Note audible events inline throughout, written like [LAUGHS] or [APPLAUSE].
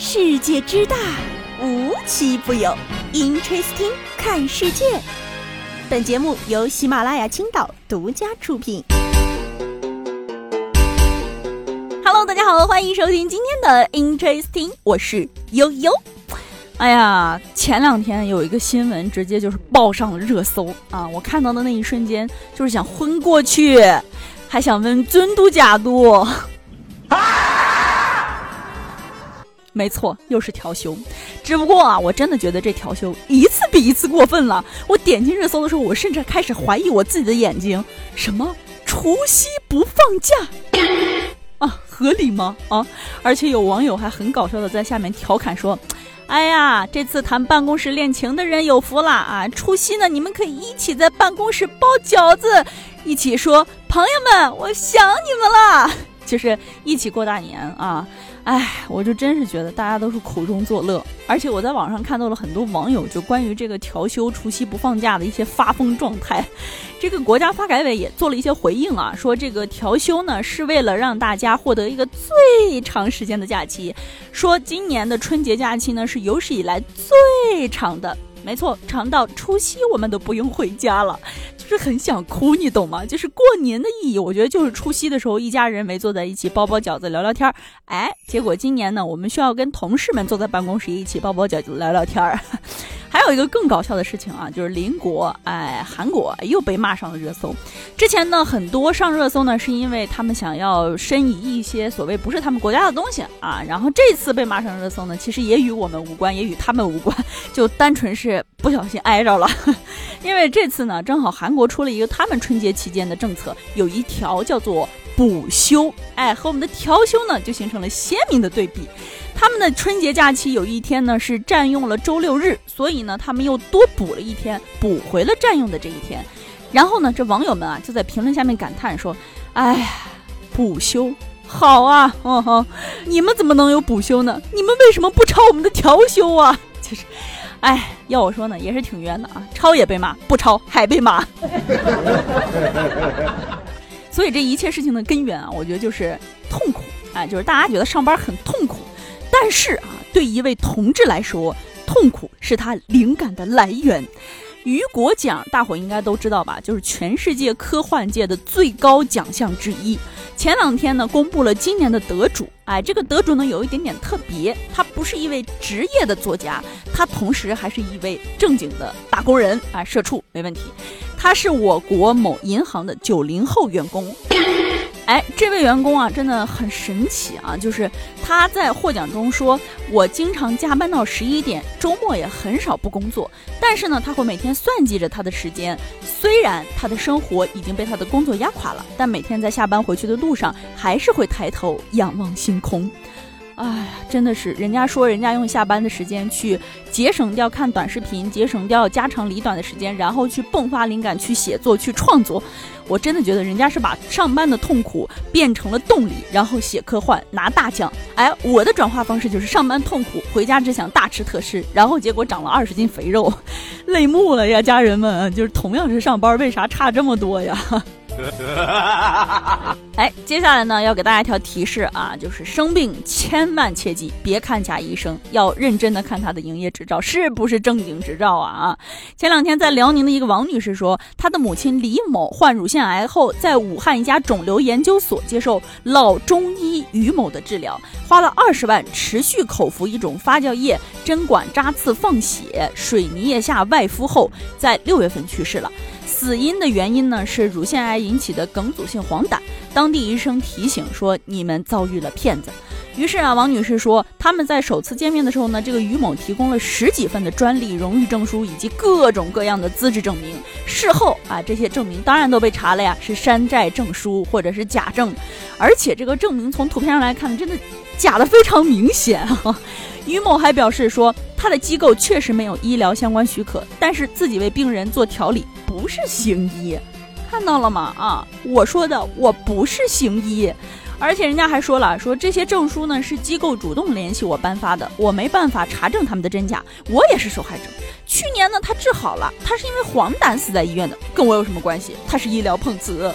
世界之大，无奇不有。Interesting，看世界。本节目由喜马拉雅青岛独家出品。Hello，大家好，欢迎收听今天的 Interesting，我是悠悠。哎呀，前两天有一个新闻，直接就是报上了热搜啊！我看到的那一瞬间，就是想昏过去，还想问尊嘟假嘟。没错，又是调休。只不过啊，我真的觉得这调休一次比一次过分了。我点进热搜的时候，我甚至开始怀疑我自己的眼睛。什么除夕不放假 [LAUGHS] 啊？合理吗？啊！而且有网友还很搞笑的在下面调侃说：“哎呀，这次谈办公室恋情的人有福了啊！除夕呢，你们可以一起在办公室包饺子，一起说朋友们，我想你们了，就是一起过大年啊。”哎，我就真是觉得大家都是苦中作乐，而且我在网上看到了很多网友就关于这个调休、除夕不放假的一些发疯状态。这个国家发改委也做了一些回应啊，说这个调休呢是为了让大家获得一个最长时间的假期，说今年的春节假期呢是有史以来最长的，没错，长到除夕我们都不用回家了。是很想哭，你懂吗？就是过年的意义，我觉得就是除夕的时候，一家人围坐在一起包包饺子聊聊天儿。哎，结果今年呢，我们需要跟同事们坐在办公室一起包包饺子聊聊天儿。[LAUGHS] 还有一个更搞笑的事情啊，就是邻国哎，韩国又被骂上了热搜。之前呢，很多上热搜呢，是因为他们想要申遗一些所谓不是他们国家的东西啊。然后这次被骂上热搜呢，其实也与我们无关，也与他们无关，就单纯是不小心挨着了。因为这次呢，正好韩国出了一个他们春节期间的政策，有一条叫做补休，哎，和我们的调休呢，就形成了鲜明的对比。他们的春节假期有一天呢是占用了周六日，所以呢他们又多补了一天，补回了占用的这一天。然后呢，这网友们啊就在评论下面感叹说：“哎，补休好啊，哦吼，你们怎么能有补休呢？你们为什么不抄我们的调休啊？就是，哎，要我说呢，也是挺冤的啊，抄也被骂，不抄还被骂。[LAUGHS] 所以这一切事情的根源啊，我觉得就是痛苦，哎，就是大家觉得上班很痛苦。”但是啊，对一位同志来说，痛苦是他灵感的来源。雨果奖，大伙应该都知道吧？就是全世界科幻界的最高奖项之一。前两天呢，公布了今年的得主。哎，这个得主呢，有一点点特别，他不是一位职业的作家，他同时还是一位正经的打工人啊，社畜没问题。他是我国某银行的九零后员工。哎，这位员工啊，真的很神奇啊！就是他在获奖中说：“我经常加班到十一点，周末也很少不工作。但是呢，他会每天算计着他的时间。虽然他的生活已经被他的工作压垮了，但每天在下班回去的路上，还是会抬头仰望星空。”哎呀，真的是，人家说人家用下班的时间去节省掉看短视频，节省掉家长里短的时间，然后去迸发灵感，去写作，去创作。我真的觉得人家是把上班的痛苦变成了动力，然后写科幻拿大奖。哎，我的转化方式就是上班痛苦，回家只想大吃特吃，然后结果长了二十斤肥肉，泪目了呀，家人们！就是同样是上班，为啥差这么多呀？[LAUGHS] 哎，接下来呢，要给大家一条提示啊，就是生病千万切记别看假医生，要认真的看他的营业执照是不是正经执照啊啊！前两天在辽宁的一个王女士说，她的母亲李某患乳腺癌后，在武汉一家肿瘤研究所接受老中医于某的治疗，花了二十万持续口服一种发酵液，针管扎刺放血，水泥液下外敷后，在六月份去世了。死因的原因呢是乳腺癌引起的梗阻性黄疸。当地医生提醒说，你们遭遇了骗子。于是啊，王女士说，他们在首次见面的时候呢，这个于某提供了十几份的专利、荣誉证书以及各种各样的资质证明。事后啊，这些证明当然都被查了呀，是山寨证书或者是假证。而且这个证明从图片上来看，真的假的非常明显啊。[LAUGHS] 于某还表示说，他的机构确实没有医疗相关许可，但是自己为病人做调理。不是行医，看到了吗？啊，我说的我不是行医，而且人家还说了，[LAUGHS] 说这些证书呢是机构主动联系我颁发的，我没办法查证他们的真假，我也是受害者。去年呢他治好了，他是因为黄疸死在医院的，跟我有什么关系？他是医疗碰瓷。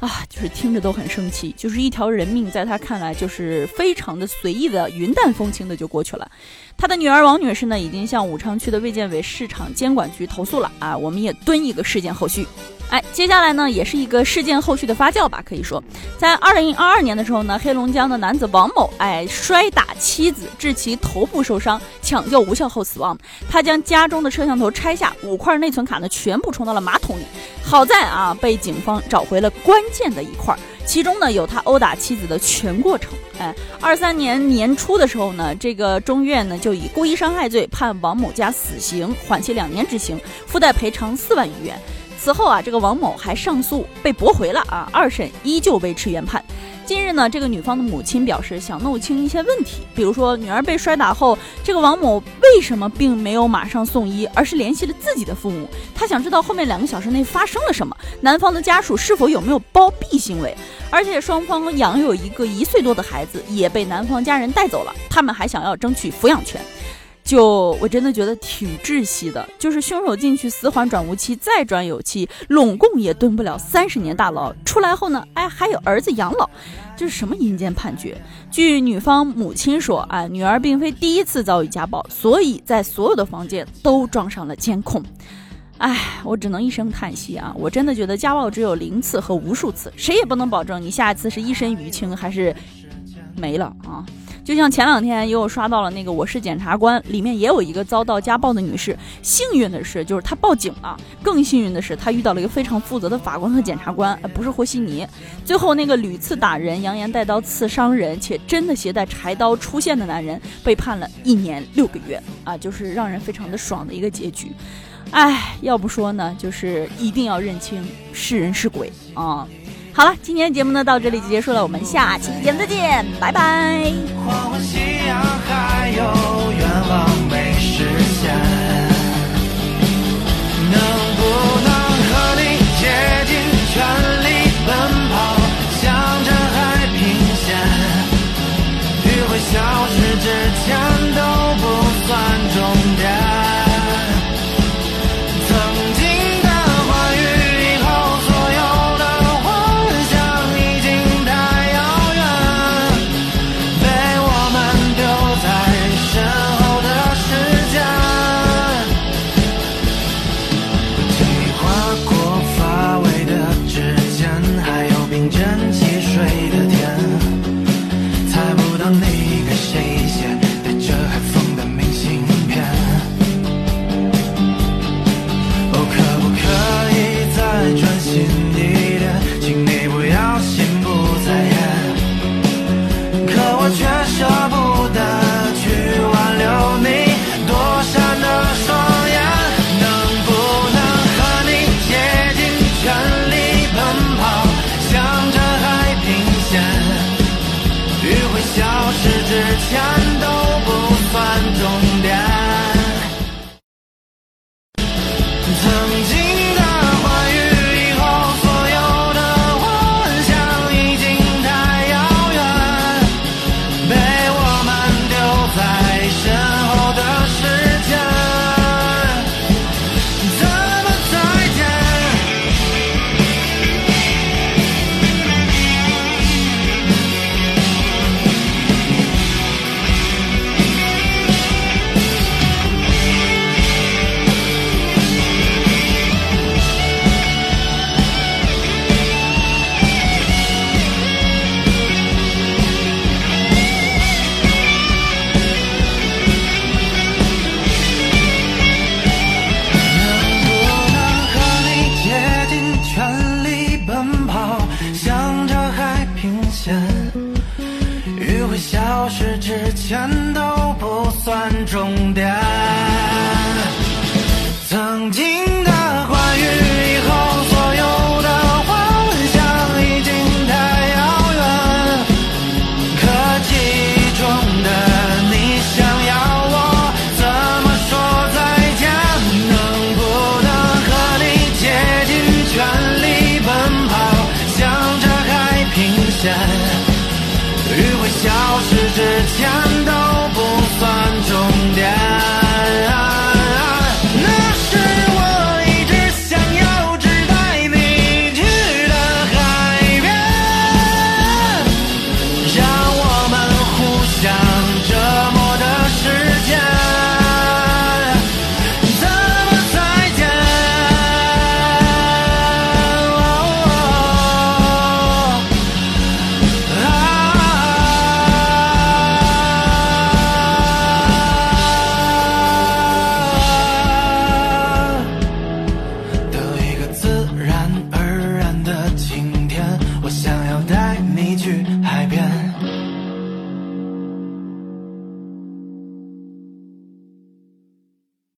啊，就是听着都很生气，就是一条人命，在他看来就是非常的随意的、云淡风轻的就过去了。他的女儿王女士呢，已经向武昌区的卫健委市场监管局投诉了啊，我们也蹲一个事件后续。哎，接下来呢，也是一个事件后续的发酵吧。可以说，在二零二二年的时候呢，黑龙江的男子王某，哎，摔打妻子，致其头部受伤，抢救无效后死亡。他将家中的摄像头拆下，五块内存卡呢，全部冲到了马桶里。好在啊，被警方找回了关键的一块，其中呢，有他殴打妻子的全过程。哎，二三年年初的时候呢，这个中院呢，就以故意伤害罪判王某家死刑，缓期两年执行，附带赔偿四万余元。此后啊，这个王某还上诉被驳回了啊，二审依旧维持原判。近日呢，这个女方的母亲表示想弄清一些问题，比如说女儿被摔打后，这个王某为什么并没有马上送医，而是联系了自己的父母？她想知道后面两个小时内发生了什么，男方的家属是否有没有包庇行为？而且双方养有一个一岁多的孩子，也被男方家人带走了，他们还想要争取抚养权。就我真的觉得挺窒息的，就是凶手进去死缓转无期，再转有期，拢共也蹲不了三十年大牢。出来后呢，哎，还有儿子养老，这是什么阴间判决？据女方母亲说，啊，女儿并非第一次遭遇家暴，所以在所有的房间都装上了监控。哎，我只能一声叹息啊！我真的觉得家暴只有零次和无数次，谁也不能保证你下一次是一身淤青还是没了啊！就像前两天也有刷到了那个《我是检察官》，里面也有一个遭到家暴的女士。幸运的是，就是她报警了；更幸运的是，她遇到了一个非常负责的法官和检察官，不是和稀泥。最后，那个屡次打人、扬言带刀刺伤人且真的携带柴刀出现的男人，被判了一年六个月啊，就是让人非常的爽的一个结局。哎，要不说呢，就是一定要认清是人是鬼啊。好了，今天节目呢到这里就结束了，我们下期节目再见，拜拜。消失之前这钱都不算重。